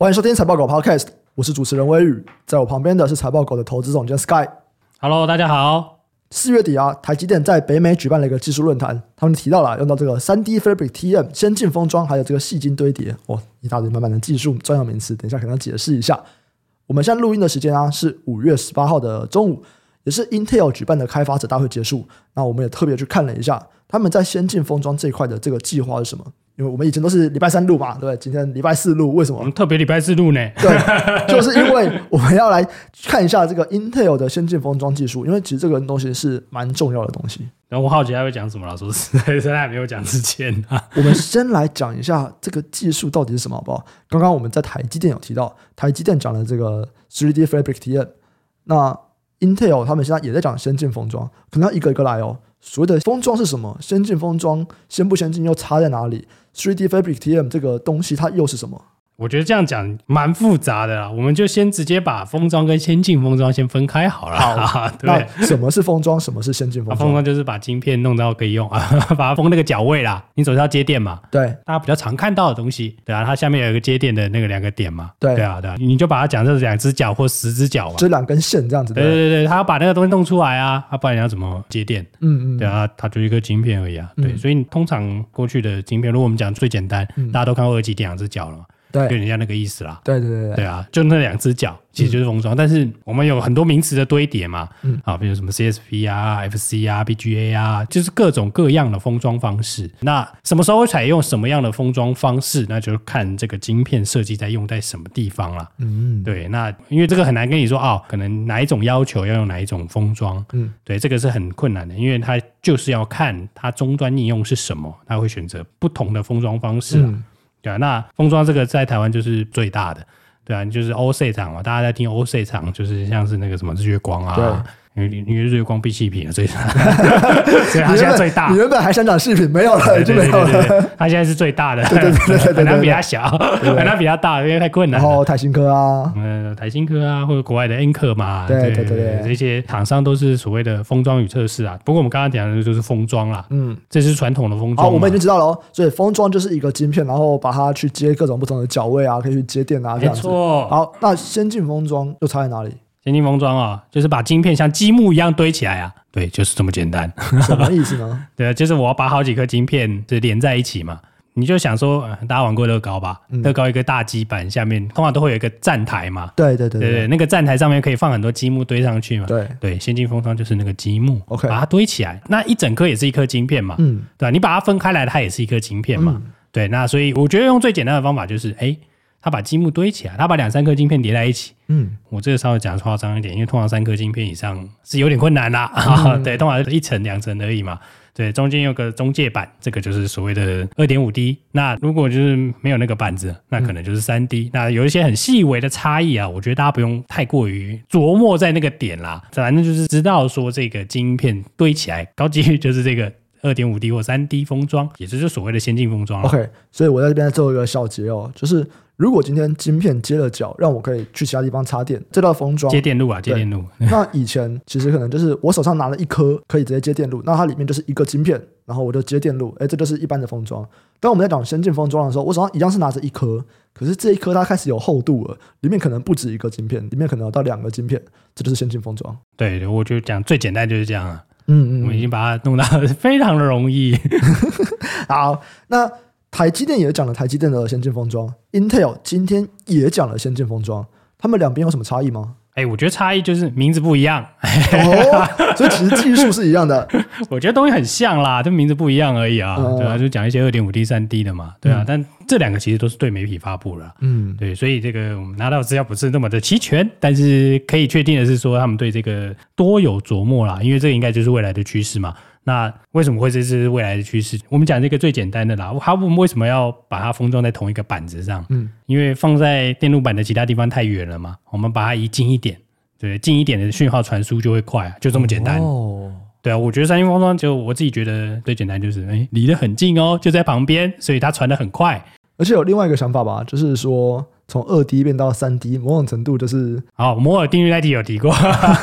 欢迎收听财报狗 Podcast，我是主持人微宇，在我旁边的是财报狗的投资总监 Sky。Hello，大家好。四月底啊，台积电在北美举办了一个技术论坛，他们提到了用到这个三 D Fabric TM 先进封装，还有这个细晶堆叠，哦，一大堆满满的技术专有名词，等一下可能要解释一下。我们现在录音的时间啊是五月十八号的中午，也是 Intel 举办的开发者大会结束。那我们也特别去看了一下他们在先进封装这一块的这个计划是什么。因为我们以前都是礼拜三录嘛，对不对？今天礼拜四录，为什么？我们特别礼拜四录呢？对，就是因为我们要来看一下这个 Intel 的先进封装技术，因为其实这个东西是蛮重要的东西。然后我好奇他会讲什么了，说实在，在还没有讲之前啊，我们先来讲一下这个技术到底是什么，好不好？刚刚我们在台积电有提到，台积电讲了这个 3D Fabric T N，那 Intel 他们现在也在讲先进封装，可能要一个一个来哦。所谓的封装是什么？先进封装先不先进又差在哪里？3D Fabric TM 这个东西它又是什么？我觉得这样讲蛮复杂的啦，我们就先直接把封装跟先进封装先分开好了。好，对，什么是封装？什么是先进封装？封装就是把晶片弄到可以用啊，把它封那个角位啦。你总是要接电嘛？对，大家比较常看到的东西，对啊，它下面有一个接电的那个两个点嘛。对，对啊，对啊，你就把它讲这两只脚或十只脚嘛，这两根线这样子。对对对，它要把那个东西弄出来啊，他不然你要怎么接电？嗯嗯，对啊，它就一个晶片而已啊。对，所以通常过去的晶片，如果我们讲最简单，大家都看过二极电两只脚了嘛。对，就人家那个意思啦。对对对对，对啊，就那两只脚，其实就是封装。嗯、但是我们有很多名词的堆叠嘛，嗯，啊，比如什么 CSP 啊、FC 啊、BGA 啊，就是各种各样的封装方式。那什么时候会采用什么样的封装方式？那就看这个晶片设计在用在什么地方了。嗯，对。那因为这个很难跟你说哦，可能哪一种要求要用哪一种封装。嗯，对，这个是很困难的，因为它就是要看它终端应用是什么，它会选择不同的封装方式。嗯对啊，那封装这个在台湾就是最大的，对啊，就是 O C 厂嘛，大家在听 O C 厂，就是像是那个什么日月光啊。因为因为日月光闭气品，所以 所以它现在最大。你原本还想讲饰品，没有了，对对对对，它现在是最大的，对对对对，很难比它小，很难比它大，因为太困难。然后台新科啊，嗯，台新科啊，或者国外的 N 克嘛，对对对，这些厂商都是所谓的封装与测试啊。不过我们刚刚讲的就是封装啦，嗯，这是传统的封装。好，我们已经知道了哦。所以封装就是一个晶片，然后把它去接各种不同的角位啊，可以去接电啊，这样子。没错。好，那先进封装又差在哪里？先进封装啊，就是把晶片像积木一样堆起来啊，对，就是这么简单。什么意思呢？对啊，就是我要把好几颗晶片就连在一起嘛。你就想说，大家玩过乐高吧？嗯、乐高一个大基板下面通常都会有一个站台嘛。对对对对，对，那个站台上面可以放很多积木堆上去嘛。对对，先进封装就是那个积木，OK，把它堆起来，那一整颗也是一颗晶片嘛。嗯，对吧？你把它分开来，它也是一颗晶片嘛。嗯、对，那所以我觉得用最简单的方法就是，哎。他把积木堆起来，他把两三颗晶片叠在一起。嗯，我这个稍微讲夸张一点，因为通常三颗晶片以上是有点困难啦。嗯、对，通常一层两层而已嘛。对，中间有个中介板，这个就是所谓的二点五 D。那如果就是没有那个板子，那可能就是三 D。嗯、那有一些很细微的差异啊，我觉得大家不用太过于琢磨在那个点啦。反正就是知道说这个晶片堆起来，高几率就是这个。二点五 D 或三 D 封装，也就是所谓的先进封装。OK，所以我在这边做一个小结哦，就是如果今天晶片接了脚，让我可以去其他地方插电，这道封装接电路啊，接电路。那以前其实可能就是我手上拿了一颗可以直接接电路，那它里面就是一个晶片，然后我就接电路，哎，这就是一般的封装。当我们在讲先进封装的时候，我手上一样是拿着一颗，可是这一颗它开始有厚度了，里面可能不止一个晶片，里面可能有到两个晶片，这就是先进封装。对，我就讲最简单就是这样啊。嗯嗯，我们已经把它弄到非常的容易。好，那台积电也讲了台积电的先进封装，Intel 今天也讲了先进封装，他们两边有什么差异吗？哎，我觉得差异就是名字不一样，哦，所以其实技术是一样的。我觉得东西很像啦，就名字不一样而已啊。对啊，就讲一些二点五 D、三 D 的嘛，对啊。但这两个其实都是对媒体发布了，嗯，对，所以这个我们拿到资料不是那么的齐全，但是可以确定的是说，他们对这个多有琢磨啦，因为这个应该就是未来的趋势嘛。那为什么会这是未来的趋势？我们讲这个最简单的啦，他们为什么要把它封装在同一个板子上？嗯，因为放在电路板的其他地方太远了嘛，我们把它移近一点，对，近一点的讯号传输就会快，就这么简单。哦，对啊，我觉得三星封装就我自己觉得最简单就是，哎，离得很近哦，就在旁边，所以它传得很快。而且有另外一个想法吧，就是说。从二 D 变到三 D，某种程度就是好。摩尔定律那题有提过，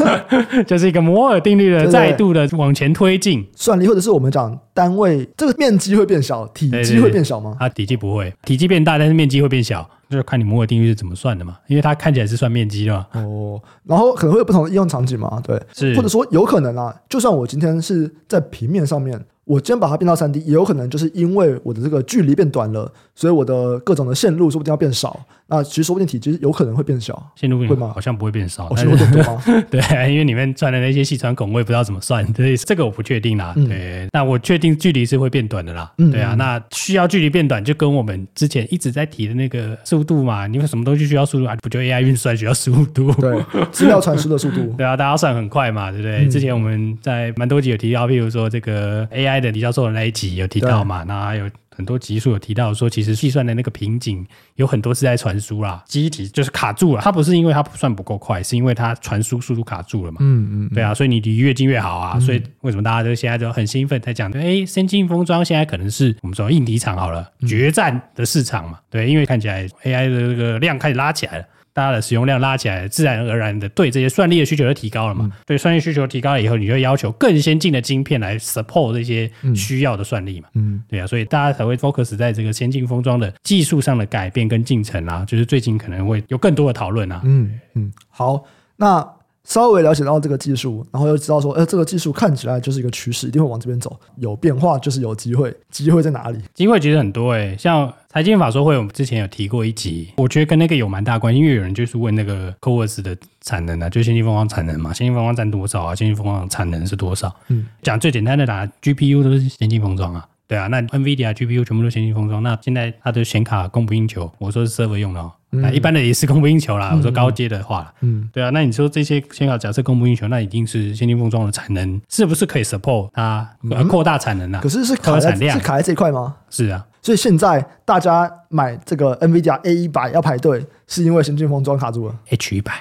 就是一个摩尔定律的再度的往前推进，算力或者是我们讲单位，这个面积会变小，体积会变小吗？啊，体积不会，体积变大，但是面积会变小。就是看你摩尔定律是怎么算的嘛，因为它看起来是算面积的嘛。哦，然后可能会有不同的应用场景嘛，对，是或者说有可能啊，就算我今天是在平面上面。我今天把它变到三 D，也有可能就是因为我的这个距离变短了，所以我的各种的线路说不定要变少。那其实说不定体积有可能会变小，线路会吗？好像不会变少，线路会变多吗？对，因为里面钻的那些细穿孔，我也不知道怎么算，所以这个我不确定啦。嗯、对，那我确定距离是会变短的啦。嗯、对啊，那需要距离变短，就跟我们之前一直在提的那个速度嘛，你有什么东西需要速度啊？不就 AI 运算需要速度？对，资料传输的速度。对啊，大家算很快嘛，对不对？嗯、之前我们在蛮多集有提到，譬如说这个 AI 的李教授的那一集有提到嘛，那还有。很多集数有提到说，其实计算的那个瓶颈有很多是在传输啦，机体就是卡住了。它不是因为它算不够快，是因为它传输速度卡住了嘛。嗯嗯，对啊，所以你离越近越好啊。嗯、所以为什么大家都现在都很兴奋在讲？哎，先进封装现在可能是我们说硬体厂好了，决战的市场嘛。对，因为看起来 AI 的这个量开始拉起来了。大家的使用量拉起来，自然而然的对这些算力的需求就提高了嘛。嗯、对算力需求提高了以后，你就要求更先进的晶片来 support 这些需要的算力嘛。嗯，对啊，所以大家才会 focus 在这个先进封装的技术上的改变跟进程啊，就是最近可能会有更多的讨论啊。嗯嗯，好，那。稍微了解到这个技术，然后又知道说，呃，这个技术看起来就是一个趋势，一定会往这边走。有变化就是有机会，机会在哪里？机会其实很多诶、欸，像财经法说会，我们之前有提过一集，我觉得跟那个有蛮大关系，因为有人就是问那个 CoWoS 的产能啊，就先进封装产能嘛，先进封装占多少啊？先进封装产能是多少？嗯，讲最简单的啦，GPU 都是先进封装啊。对啊，那 NVIDIA GPU 全部都先进封装，那现在它的显卡供不应求，我说是 server 用的哦，那、嗯、一般的也是供不应求啦。嗯、我说高阶的话，嗯，对啊，那你说这些显卡假设供不应求，那一定是先进封装的产能是不是可以 support 它扩大产能呢、啊？可是是卡在是卡在这一块吗？是啊。所以现在大家买这个 NVIDIA A 一百要排队，是因为先进封装卡住了。H 一百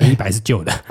，A 一百是旧的。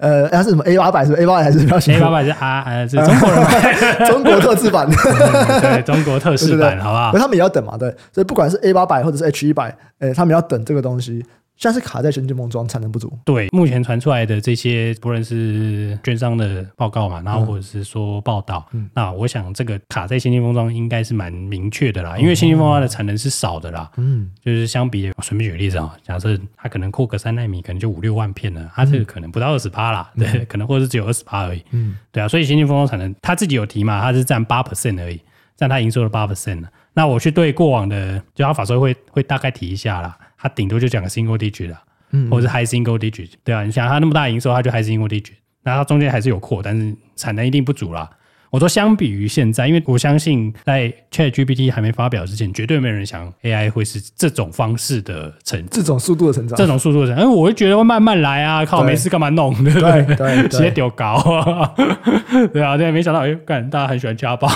呃，它是什么 A 八百？是 A 八百还是比较新？A 八百是啊，呃，是中国人买，中国特制版。对，中国特制版，好不好？他们也要等嘛，对。所以不管是 A 八百或者是 H 一百，诶，他们要等这个东西。现在是卡在先进封装产能不足。对，目前传出来的这些，不论是券商的报告嘛，然后或者是说报道，嗯、那我想这个卡在先进封装应该是蛮明确的啦，因为先进封装的产能是少的啦。嗯，就是相比，随便举个例子啊，假设它可能扩个三纳米，可能就五六万片了，它这个可能不到二十趴啦，嗯、对，可能或者是只有二十趴而已。嗯，对啊，所以先进封装产能，他自己有提嘛，它是占八 percent 而已，占它营收的八 percent。那我去对过往的，就他法说会会大概提一下啦。它顶多就讲个 single digit 啦，嗯，或者是 high single digit，对啊，你想它那么大营收，它就 high single digit，那它中间还是有扩，但是产能一定不足啦。我说，相比于现在，因为我相信在 ChatGPT 还没发表之前，绝对没有人想 AI 会是这种方式的成，这种速度的成长，这种速度的成长。因为我会觉得会慢慢来啊，靠，没事干嘛弄，对不对？对，直接丢高啊，对啊，对，没想到，哎，干，大家很喜欢家暴，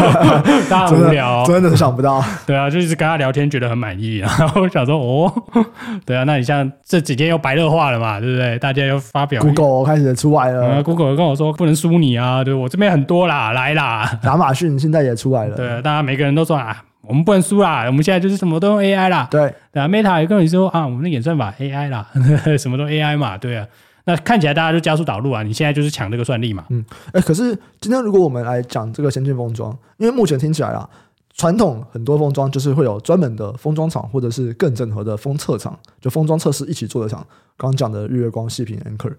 大家很无聊，真的是想不到，对啊，就一直跟他聊天，觉得很满意，然后我想说，哦，对啊，那你像这几天又白热化了嘛，对不对？大家又发表，Google 开始出来了，Google 跟我说不能输你啊，对我这边很多。啦，来啦！亚马逊现在也出来了。对，大家每个人都说啊，我们不能输啦，我们现在就是什么都用 AI 啦。对，对啊，Meta 也跟你说啊，我们的演算法 AI 啦，什么都 AI 嘛。对啊，那看起来大家就加速导入啊，你现在就是抢这个算力嘛。嗯，哎，可是今天如果我们来讲这个先进封装，因为目前听起来啊，传统很多封装就是会有专门的封装厂，或者是更整合的封测厂，就封装测试一起做的厂。刚刚讲的日月光、细品、Anchor，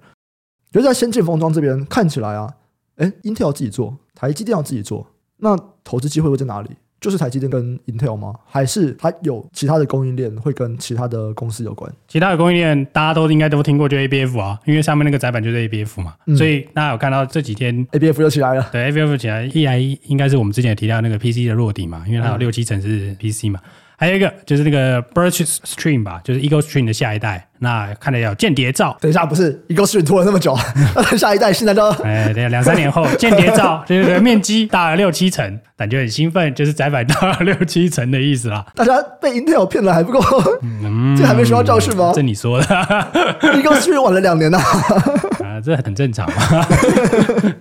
就在先进封装这边看起来啊。哎，Intel 要自己做，台积电要自己做，那投资机会会在哪里？就是台积电跟 Intel 吗？还是它有其他的供应链会跟其他的公司有关？其他的供应链大家都应该都听过，就 ABF 啊，因为上面那个载板就是 ABF 嘛，嗯、所以大家有看到这几天 ABF 又起来了。对，ABF 起来，一来应该是我们之前提到那个 PC 的落底嘛，因为它有六七成是 PC 嘛。嗯还有一个就是那个 Burst Stream 吧，就是 Eagle Stream 的下一代。那看来有间谍照。等一下，不是 Eagle Stream 拖了那么久，下一代现在都哎，等下两三年后 间谍照，就是面积大了六七成，感觉很兴奋，就是窄板大了六七成的意思啦。大家被 Intel 骗了还不够，嗯，这还没学到教训吗？这你说的，Eagle Stream 晚了两年呐。啊，这很正常嘛。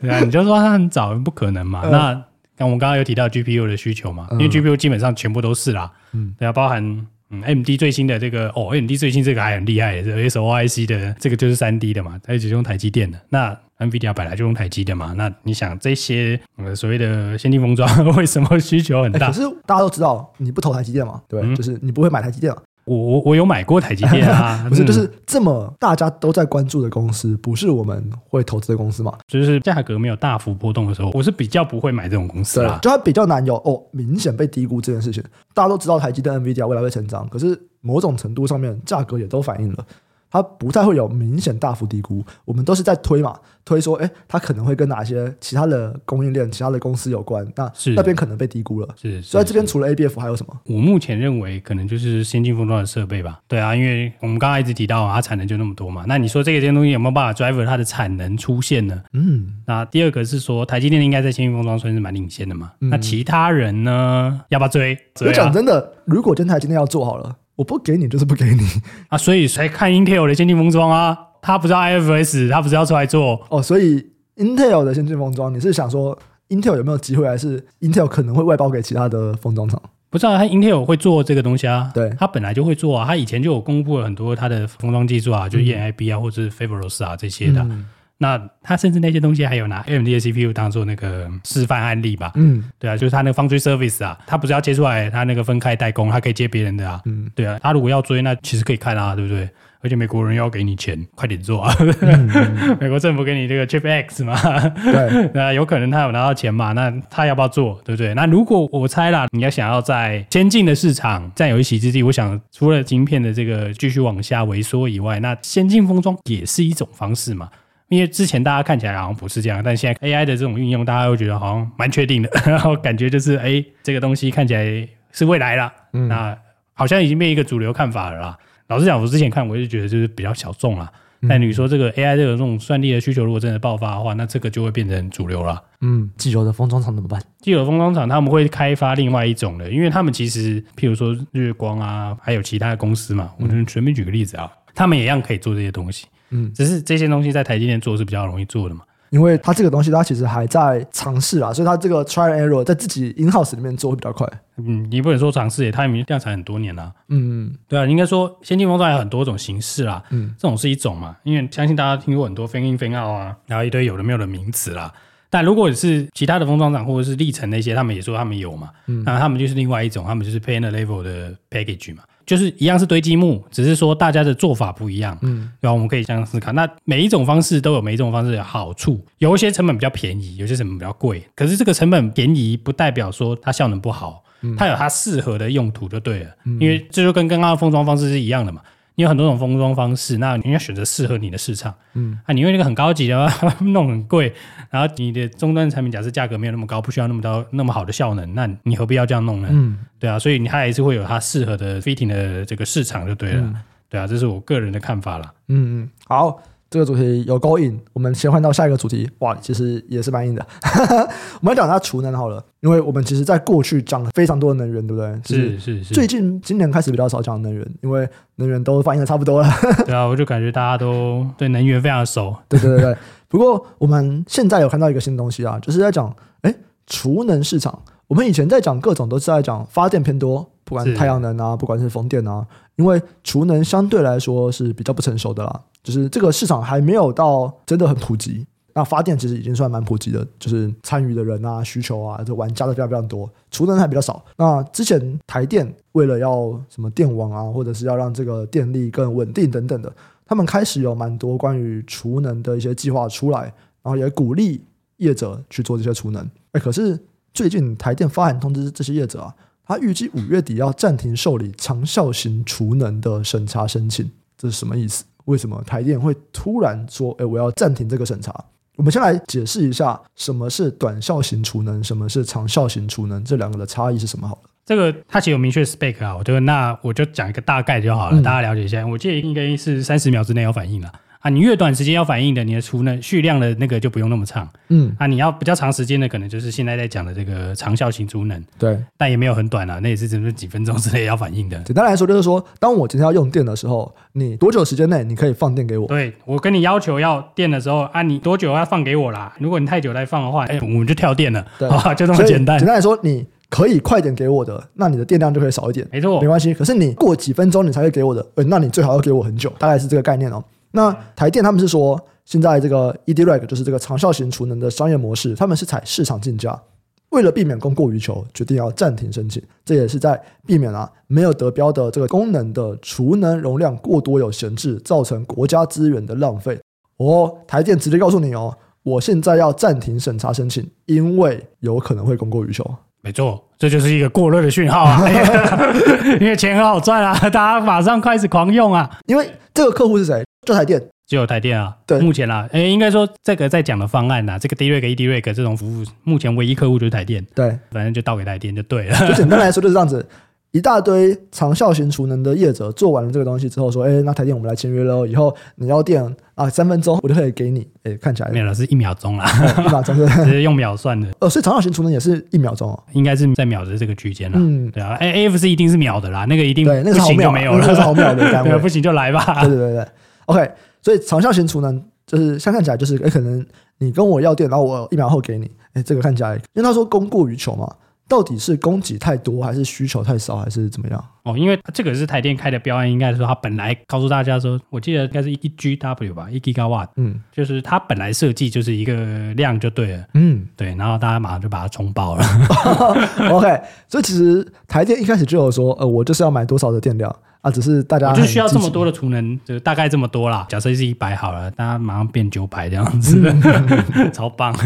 对啊，你就说它很早，不可能嘛。那。像我们刚刚有提到 GPU 的需求嘛，因为 GPU 基本上全部都是啦，嗯，对啊，包含嗯，AMD 最新的这个哦，AMD 最新这个还很厉害，这 SOIC 的这个就是三 D 的嘛，它一直用台积电的。那 NVIDIA 本来就用台积的嘛，那你想这些呃所谓的先进封装 为什么需求很大？欸、可是大家都知道你不投台积电嘛，对，嗯、就是你不会买台积电嘛。我我我有买过台积电啊，不是，就是这么大家都在关注的公司，不是我们会投资的公司嘛？就是价格没有大幅波动的时候，我是比较不会买这种公司啦。就它比较难有哦，明显被低估这件事情。大家都知道台积电、NVIDIA 未来会成长，可是某种程度上面价格也都反映了。它不太会有明显大幅低估，我们都是在推嘛，推说，哎，它可能会跟哪些其他的供应链、其他的公司有关，那是那边可能被低估了。是，所以这边除了 ABF 还有什么？我目前认为可能就是先进封装的设备吧。对啊，因为我们刚刚一直提到啊它产能就那么多嘛，那你说这个这些东西有没有办法 driver 它的产能出现呢？嗯，那第二个是说台积电应该在先进封装算是蛮领先的嘛，嗯、那其他人呢？要不要追？追啊、我讲真的，如果真台今天要做好了。我不给你，就是不给你 啊！所以才看 Intel 的先进封装啊，他不知道 IFS，他不是要出来做哦。所以 Intel 的先进封装，你是想说 Intel 有没有机会，还是 Intel 可能会外包给其他的封装厂？不知道他 Intel 会做这个东西啊？对，他本来就会做啊，他以前就有公布了很多他的封装技术啊，就是 EMIB 啊，或者是 Foveros 啊这些的。嗯那他甚至那些东西还有拿 AMD 的 CPU 当做那个示范案例吧？嗯，对啊，就是他那个 Foundry Service 啊，他不是要接出来，他那个分开代工，他可以接别人的啊。嗯，对啊，他如果要追，那其实可以看啊，对不对？而且美国人要给你钱，快点做啊！嗯、美国政府给你这个 Chip X 嘛，对，那有可能他有拿到钱嘛？那他要不要做，对不对？那如果我猜啦，你要想要在先进的市场占有一席之地，我想除了晶片的这个继续往下萎缩以外，那先进封装也是一种方式嘛。因为之前大家看起来好像不是这样，但现在 AI 的这种运用，大家会觉得好像蛮确定的，然后感觉就是哎，这个东西看起来是未来了，嗯、那好像已经被一个主流看法了啦。老实讲，我之前看我就觉得就是比较小众啦。嗯、但你说这个 AI 这个这种算力的需求如果真的爆发的话，那这个就会变成主流了。嗯，既有的封装厂怎么办？既有的封装厂他们会开发另外一种的，因为他们其实譬如说日光啊，还有其他的公司嘛，我们随便举个例子啊，他们也一样可以做这些东西。嗯，只是这些东西在台积电做是比较容易做的嘛，因为它这个东西它其实还在尝试啊，所以它这个 try and error 在自己 in house 里面做会比较快。嗯，你不能说尝试，它已经量产很多年了。嗯，对啊，应该说先进封装有很多种形式啦。嗯，这种是一种嘛，因为相信大家听过很多 fan in fan out 啊，然后一堆有的没有的名词啦。但如果是其他的封装厂或者是历程那些，他们也说他们有嘛，嗯，那他们就是另外一种，他们就是 panel level 的 package 嘛。就是一样是堆积木，只是说大家的做法不一样。嗯，然后我们可以这样思考，那每一种方式都有每一种方式的好处。有一些成本比较便宜，有些成本比较贵。可是这个成本便宜不代表说它效能不好，它有它适合的用途就对了。嗯，因为这就跟刚刚的封装方式是一样的嘛。你有很多种封装方式，那你要选择适合你的市场。嗯，啊，你用那个很高级的话，弄很贵，然后你的终端产品假设价格没有那么高，不需要那么高那么好的效能，那你何必要这样弄呢？嗯，对啊，所以你还是会有它适合的 fitting 的这个市场就对了。嗯，对啊，这是我个人的看法啦。嗯嗯，好。这个主题有勾引，我们先换到下一个主题。哇，其实也是蛮硬的。我们来讲下储能好了，因为我们其实在过去讲了非常多的能源，对不对？是是是。最近今年开始比较少讲能源，因为能源都反应的差不多了。对啊，我就感觉大家都对能源非常熟。对对对对。不过我们现在有看到一个新东西啊，就是在讲哎储能市场。我们以前在讲各种都是在讲发电偏多，不管是太阳能啊，不管是风电啊，因为储能相对来说是比较不成熟的啦。就是这个市场还没有到真的很普及，那发电其实已经算蛮普及的，就是参与的人啊、需求啊、这玩家的非常非常多，储能还比较少。那之前台电为了要什么电网啊，或者是要让这个电力更稳定等等的，他们开始有蛮多关于储能的一些计划出来，然后也鼓励业者去做这些储能。哎，可是最近台电发函通知这些业者啊，他预计五月底要暂停受理长效型储能的审查申请，这是什么意思？为什么台电会突然说：“哎，我要暂停这个审查？”我们先来解释一下什么是短效型储能，什么是长效型储能，这两个的差异是什么？好了，这个它其实有明确 spec 啊，我觉得那我就讲一个大概就好了，嗯、大家了解一下。我记得应该是三十秒之内有反应了。啊，你越短时间要反应的，你的储能蓄量的那个就不用那么长。嗯，啊，你要比较长时间的，可能就是现在在讲的这个长效型储能。对，但也没有很短啊，那也是只是几分钟之内要反应的。简单来说，就是说，当我今天要用电的时候，你多久时间内你可以放电给我？对，我跟你要求要电的时候，啊，你多久要放给我啦？如果你太久再放的话，哎，我们就跳电了。对，就这么简单。简单来说，你可以快点给我的，那你的电量就可以少一点，没错，没关系。可是你过几分钟你才会给我的，呃，那你最好要给我很久，大概是这个概念哦。那台电他们是说，现在这个 eDRAC 就是这个长效型储能的商业模式，他们是采市场竞价，为了避免供过于求，决定要暂停申请。这也是在避免啊没有得标的这个功能的储能容量过多有闲置，造成国家资源的浪费。哦，台电直接告诉你哦，我现在要暂停审查申请，因为有可能会供过于求。没错，这就是一个过热的讯号啊！因为钱很好赚啊，大家马上开始狂用啊！因为这个客户是谁？就台电，只有台电啊。对，目前啦，诶，应该说这个在讲的方案呐，这个 D-RAC、eDRAC 这种服务，目前唯一客户就是台电。对，反正就倒给台电就对了。就简单来说就是这样子。一大堆长效型储能的业者做完了这个东西之后，说：“哎，那台电我们来签约喽，以后你要电啊，三分钟我就可以给你。”哎，看起来没有了，是一秒钟啦，一秒钟是直接用秒算的。呃，所以长效型储能也是一秒钟哦，应该是在秒的这个区间了。嗯，对啊，哎，AFC 一定是秒的啦，那个一定对，那个不行就没有了，那个是毫秒的 单位，不行就来吧。对对对对，OK。所以长效型储能就是相看起来就是，哎，可能你跟我要电，然后我一秒后给你，哎，这个看起来，因为他说供过于求嘛。到底是供给太多，还是需求太少，还是怎么样？哦，因为这个是台电开的标案，应该是说它本来告诉大家说，我记得应该是一 GW 吧，一 Gigawatt，嗯，就是它本来设计就是一个量就对了，嗯，对，然后大家马上就把它冲爆了。OK，所以其实台电一开始就有说，呃，我就是要买多少的电量啊，只是大家就需要这么多的储能，就大概这么多啦。假设是一百好了，大家马上变九百这样子，嗯、超棒。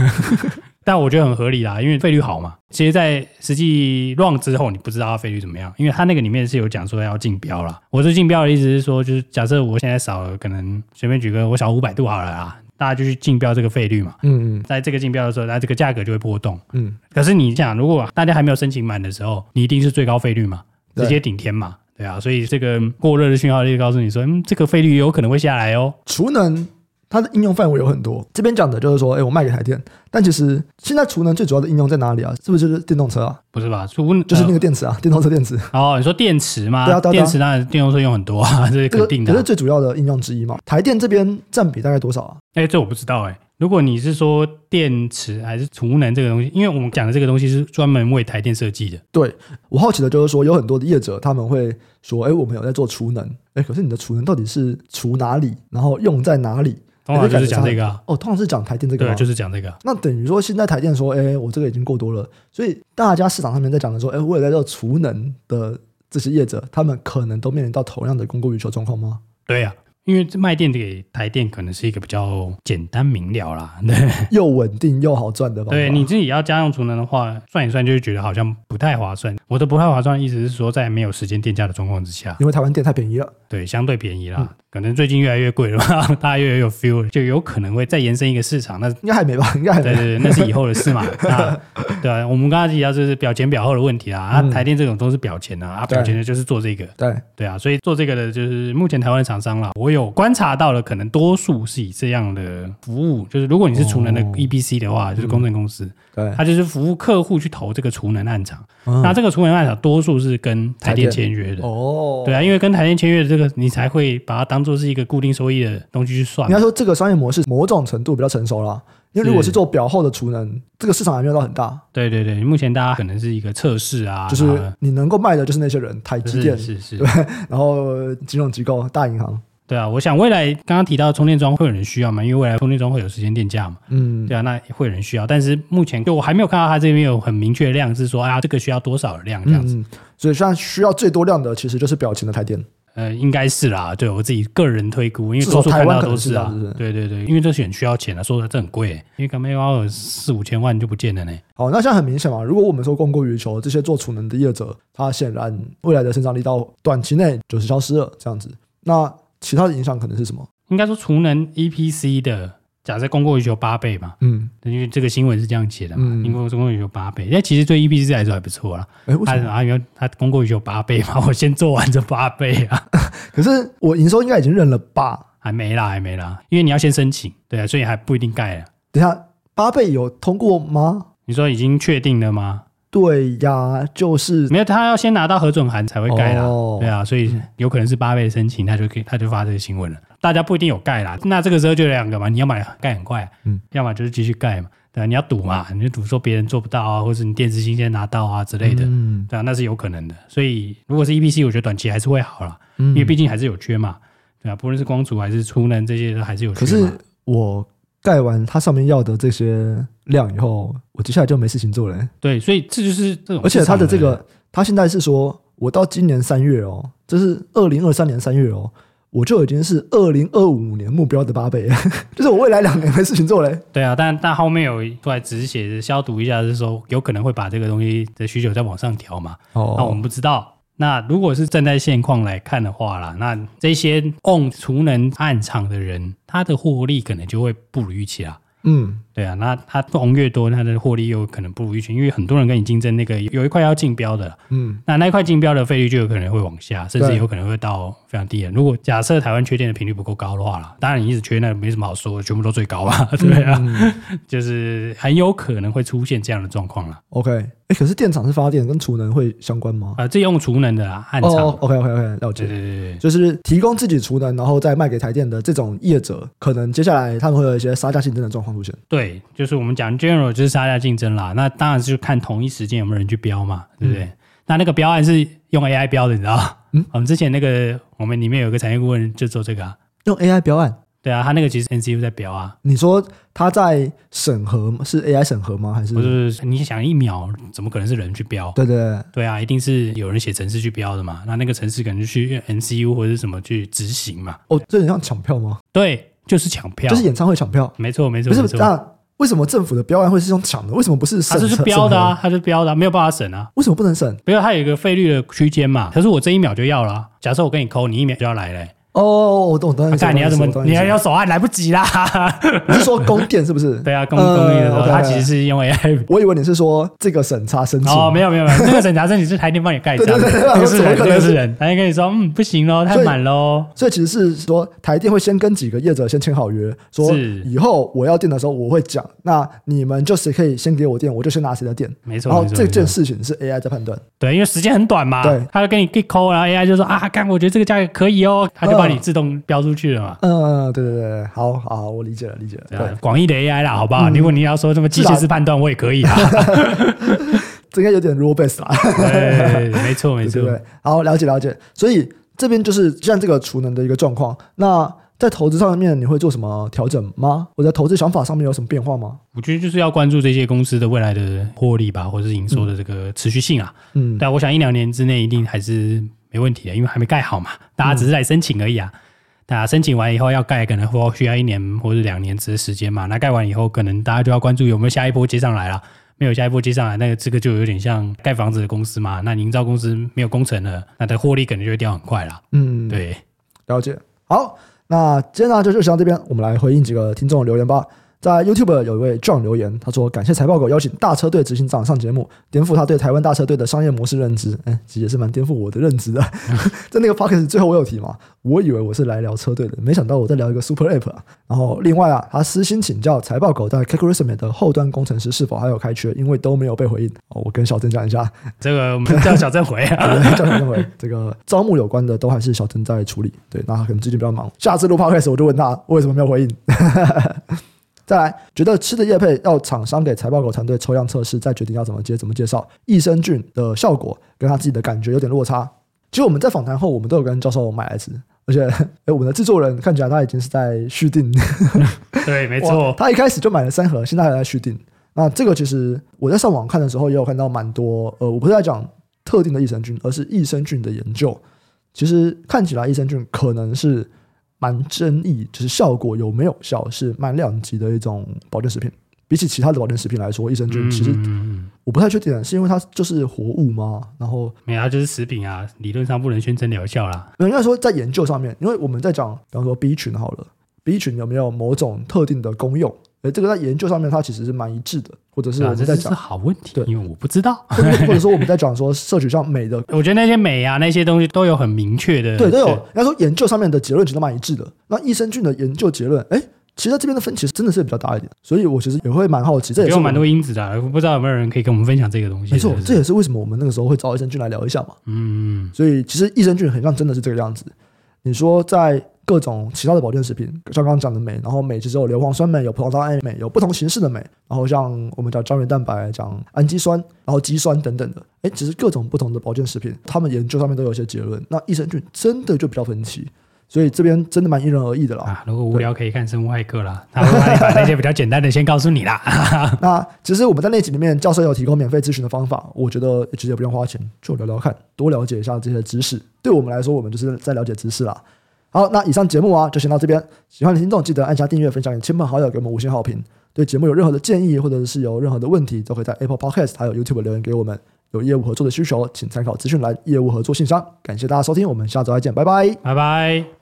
但我觉得很合理啦，因为费率好嘛。其实，在实际 run 之后，你不知道它费率怎么样，因为它那个里面是有讲说要竞标啦。我说竞标的意思是说，就是假设我现在少了，可能随便举个我少五百度好了啊，大家就去竞标这个费率嘛。嗯嗯，在这个竞标的时候，那这个价格就会波动。嗯，可是你想，如果大家还没有申请满的时候，你一定是最高费率嘛，直接顶天嘛，对啊。所以这个过热的讯号就告诉你说，嗯，这个费率有可能会下来哦。储能。它的应用范围有很多，这边讲的就是说，哎，我卖给台电，但其实现在储能最主要的应用在哪里啊？是不是就是电动车啊？不是吧？储就是那个电池啊，电动车电池。哦，你说电池吗？对啊，对啊，电池当然电动车用很多啊，这是肯定的。可是最主要的应用之一嘛。台电这边占比大概多少啊？哎，这我不知道哎。如果你是说电池还是储能这个东西，因为我们讲的这个东西是专门为台电设计的。对，我好奇的就是说，有很多的业者他们会说，哎，我们有在做储能，哎，可是你的储能到底是储哪里，然后用在哪里？通常就是讲这个啊，哦，通常是讲台电这个，对，就是讲这个。那等于说，现在台电说，哎，我这个已经够多了，所以大家市场上面在讲的说，哎，我也在做储能的这些业者，他们可能都面临到同样的供过于求状况吗？对呀、啊。因为卖电给台电可能是一个比较简单明了啦，对，又稳定又好赚的方法。对，你自己要家用储能的话，算一算就会觉得好像不太划算。我的不太划算的意思是说，在没有时间电价的状况之下，因为台湾电太便宜了，对，相对便宜啦。嗯可能最近越来越贵了嘛，大家越来越有 feel，就有可能会再延伸一个市场。那应该还没吧？应该还没。对对对，那是以后的事嘛。那对啊，我们刚刚提到就是表前表后的问题啊。嗯、啊，台电这种都是表前啊啊，表前的就是做这个。对对啊，所以做这个的就是目前台湾的厂商啦。我有观察到了，可能多数是以这样的服务，就是如果你是储能的 EBC 的话，哦、就是公证公司。嗯对，他就是服务客户去投这个储能案场，嗯、那这个储能案场多数是跟台电签约的哦。对啊，因为跟台电签约的这个，你才会把它当做是一个固定收益的东西去算。应该说，这个商业模式某种程度比较成熟了，因为如果是做表后的储能，是这个市场还没有到很大。对对对，目前大家可能是一个测试啊，就是你能够卖的就是那些人，台积电是是，是对，然后金融机构、大银行。对啊，我想未来刚刚提到充电桩会有人需要嘛？因为未来充电桩会有时间电价嘛。嗯，对啊，那会有人需要，但是目前就我还没有看到它这边有很明确的量，是说啊，这个需要多少的量这样子。嗯，所以现在需要最多量的其实就是表情的台电。呃，应该是啦，对我自己个人推估，因为多数看到都是啊。是是对对对，因为这选需要钱啊，说实在这很贵，因为刚刚要四五千万就不见了呢。好，那现在很明显嘛，如果我们说供过于求，这些做储能的业者，他显然未来的生产力到短期内就是消失了这样子。那其他的影响可能是什么？应该说储能 EPC 的，假设供过于求八倍嘛，嗯，因为这个新闻是这样写的嘛，因为供过于求八倍，那其实对 EPC 来说还不错啦。哎，为什么啊？因为它供过于求八倍嘛，我先做完这八倍啊。可是我营收应该已经认了吧？还没啦，还没啦，因为你要先申请，对啊，所以还不一定盖了。等下八倍有通过吗？你说已经确定了吗？对呀，就是没有，他要先拿到核准函才会盖啦。哦对啊，所以有可能是八倍申请，他就给他就发这个新闻了。大家不一定有盖啦，那这个时候就两个嘛，你要买盖很快，嗯，要么就是继续盖嘛。对啊，你要赌嘛，你就赌说别人做不到啊，或者你电子信先拿到啊之类的，嗯，对啊，那是有可能的。所以如果是 EPC，我觉得短期还是会好啦，嗯，因为毕竟还是有缺嘛，对啊，不论是光储还是储能这些都还是有缺。可是我盖完它上面要的这些量以后，我接下来就没事情做了。对，所以这就是这种。而且它的这个，它现在是说，我到今年三月哦，这是二零二三年三月哦。我就已经是二零二五年目标的八倍，就是我未来两年没事情做嘞。对啊，但但后面有出来只是写消毒一下，是说有可能会把这个东西的需求再往上调嘛。哦，那我们不知道。那如果是站在现况来看的话啦，那这些 on 储能暗场的人，他的获利可能就会不如预期啦。嗯。对啊，那它红越多，它的获利又可能不如预期，因为很多人跟你竞争，那个有一块要竞标的，嗯，那那一块竞标的费率就有可能会往下，甚至有可能会到非常低的。如果假设台湾缺电的频率不够高的话啦，当然你一直缺，那没什么好说，全部都最高啊，对啊，嗯、就是很有可能会出现这样的状况了。OK，哎，可是电厂是发电，跟储能会相关吗？啊、呃，这用储能的啦，案场。哦，OK OK OK，了解。对对对，就是提供自己储能，然后再卖给台电的这种业者，可能接下来他们会有一些杀价竞争的状况出现。对，就是我们讲。General 就是杀价竞争啦，那当然是看同一时间有没有人去标嘛，对不对？嗯、那那个标案是用 AI 标的，你知道？嗯，我们之前那个我们里面有个产业顾问就做这个啊，用 AI 标案。对啊，他那个其实 NCU 在标啊。你说他在审核是 AI 审核吗？还是不是？你想一秒怎么可能是人去标？对对对，对啊，一定是有人写程式去标的嘛。那那个程式可能就去用 NCU 或者是什么去执行嘛。哦，这很像抢票吗？对，就是抢票，就是演唱会抢票。没错，没错，不是那为什么政府的标案会是用抢的？为什么不是审？它是标的啊，它是标的啊，没有办法审啊。为什么不能审？因为它有一个费率的区间嘛。可是我这一秒就要了啊。假设我跟你抠，你一秒就要来嘞。哦，我懂，懂。看你要怎么，你要要手按来不及啦。你是说供电是不是？对啊，供供电的时候，它其实是用 AI。我以为你是说这个审查申请。哦，没有没有没有，这个审查申请是台电帮你盖章，不是人，不是人。台电跟你说，嗯，不行喽，太满喽。所以其实是说，台电会先跟几个业者先签好约，说以后我要电的时候我会讲，那你们就谁可以先给我电，我就先拿谁的电。没错。然后这件事情是 AI 在判断。对，因为时间很短嘛。对。他就跟你 get call，，然后 AI 就说啊，干，我觉得这个价格可以哦，他就帮你自动标。出去了嘛？嗯，对对对，好好，我理解了，理解了。对，广义的 AI 啦，好不好？如果你要说这么机械式判断，我也可以啊。这应该有点 rule base 啦。对，没错，没错。对，好，了解了解。所以这边就是像这个储能的一个状况。那在投资上面，你会做什么调整吗？我在投资想法上面有什么变化吗？我觉得就是要关注这些公司的未来的获利吧，或者是营收的这个持续性啊。嗯，但我想一两年之内一定还是没问题的，因为还没盖好嘛，大家只是来申请而已啊。那申请完以后要盖，可能说需要一年或者两年之时间嘛。那盖完以后，可能大家就要关注有没有下一波接上来了。没有下一波接上来，那个这个就有点像盖房子的公司嘛。那营造公司没有工程了，那的获利可能就会掉很快了。嗯，对，了解。好，那今天呢就就先到这边，我们来回应几个听众的留言吧。在 YouTube 有一位 John 留言，他说：“感谢财报狗邀请大车队执行长上节目，颠覆他对台湾大车队的商业模式认知。”哎，其实也是蛮颠覆我的认知的。在那个 p o c k e t 最后我有提嘛，我以为我是来聊车队的，没想到我在聊一个 Super App 啊。然后另外啊，他私心请教财报狗在 CakeResume 的后端工程师是否还有开缺，因为都没有被回应。哦，我跟小郑讲一下，这个我们叫小郑回啊，叫小郑回。这个招募有关的都还是小郑在处理。对，那他可能最近比较忙，下次录 Podcast 我就问他为什么没有回应。再来，觉得吃的叶配要厂商给财报狗团队抽样测试，再决定要怎么接、怎么介绍。益生菌的效果跟他自己的感觉有点落差。其实我们在访谈后，我们都有跟教授买来吃，而且 诶我们的制作人看起来他已经是在续订。对，没错，他一开始就买了三盒，现在还在续订。那这个其实我在上网看的时候，也有看到蛮多。呃，我不是在讲特定的益生菌，而是益生菌的研究。其实看起来益生菌可能是。蛮争议，就是效果有没有效，是蛮两级的一种保健食品。比起其他的保健食品来说，益生菌其实我不太确定，是因为它就是活物吗？然后没有，它就是食品啊，理论上不能宣称疗效啦。应该说在研究上面，因为我们在讲，比方说 B 群好了，B 群有没有某种特定的功用？诶，这个在研究上面，它其实是蛮一致的，或者是我们在讲，是好问题，对，因为我不知道，或者说我们在讲说摄取上美的，我觉得那些美啊那些东西都有很明确的，对，都有。应该说研究上面的结论其实蛮一致的。那益生菌的研究结论，诶，其实这边的分歧真的是比较大一点，所以我其实也会蛮好奇，这也是有蛮多因子的，不知道有没有人可以跟我们分享这个东西。没错，这也是为什么我们那个时候会找益生菌来聊一下嘛。嗯，所以其实益生菌很像真的是这个样子。你说在各种其他的保健食品，像刚刚讲的镁，然后镁其实有硫磺酸镁，有葡萄糖胺镁，有不同形式的镁，然后像我们讲胶原蛋白，讲氨基酸，然后肌酸等等的，哎，其实各种不同的保健食品，他们研究上面都有一些结论。那益生菌真的就比较分歧。所以这边真的蛮因人而异的啦。啊，如果无聊可以看生物外科啦，他会把那些比较简单的先告诉你啦。那其实我们在那集里面，教授有提供免费咨询的方法，我觉得其实也不用花钱，就聊聊看，多了解一下这些知识。对我们来说，我们就是在了解知识啦。好，那以上节目啊，就先到这边。喜欢的听众记得按下订阅、分享给亲朋好友，给我们五星好评。对节目有任何的建议，或者是有任何的问题，都可以在 Apple Podcast 还有 YouTube 留言给我们。有业务合作的需求，请参考资讯栏业务合作信箱。感谢大家收听，我们下周再见，拜拜，拜拜。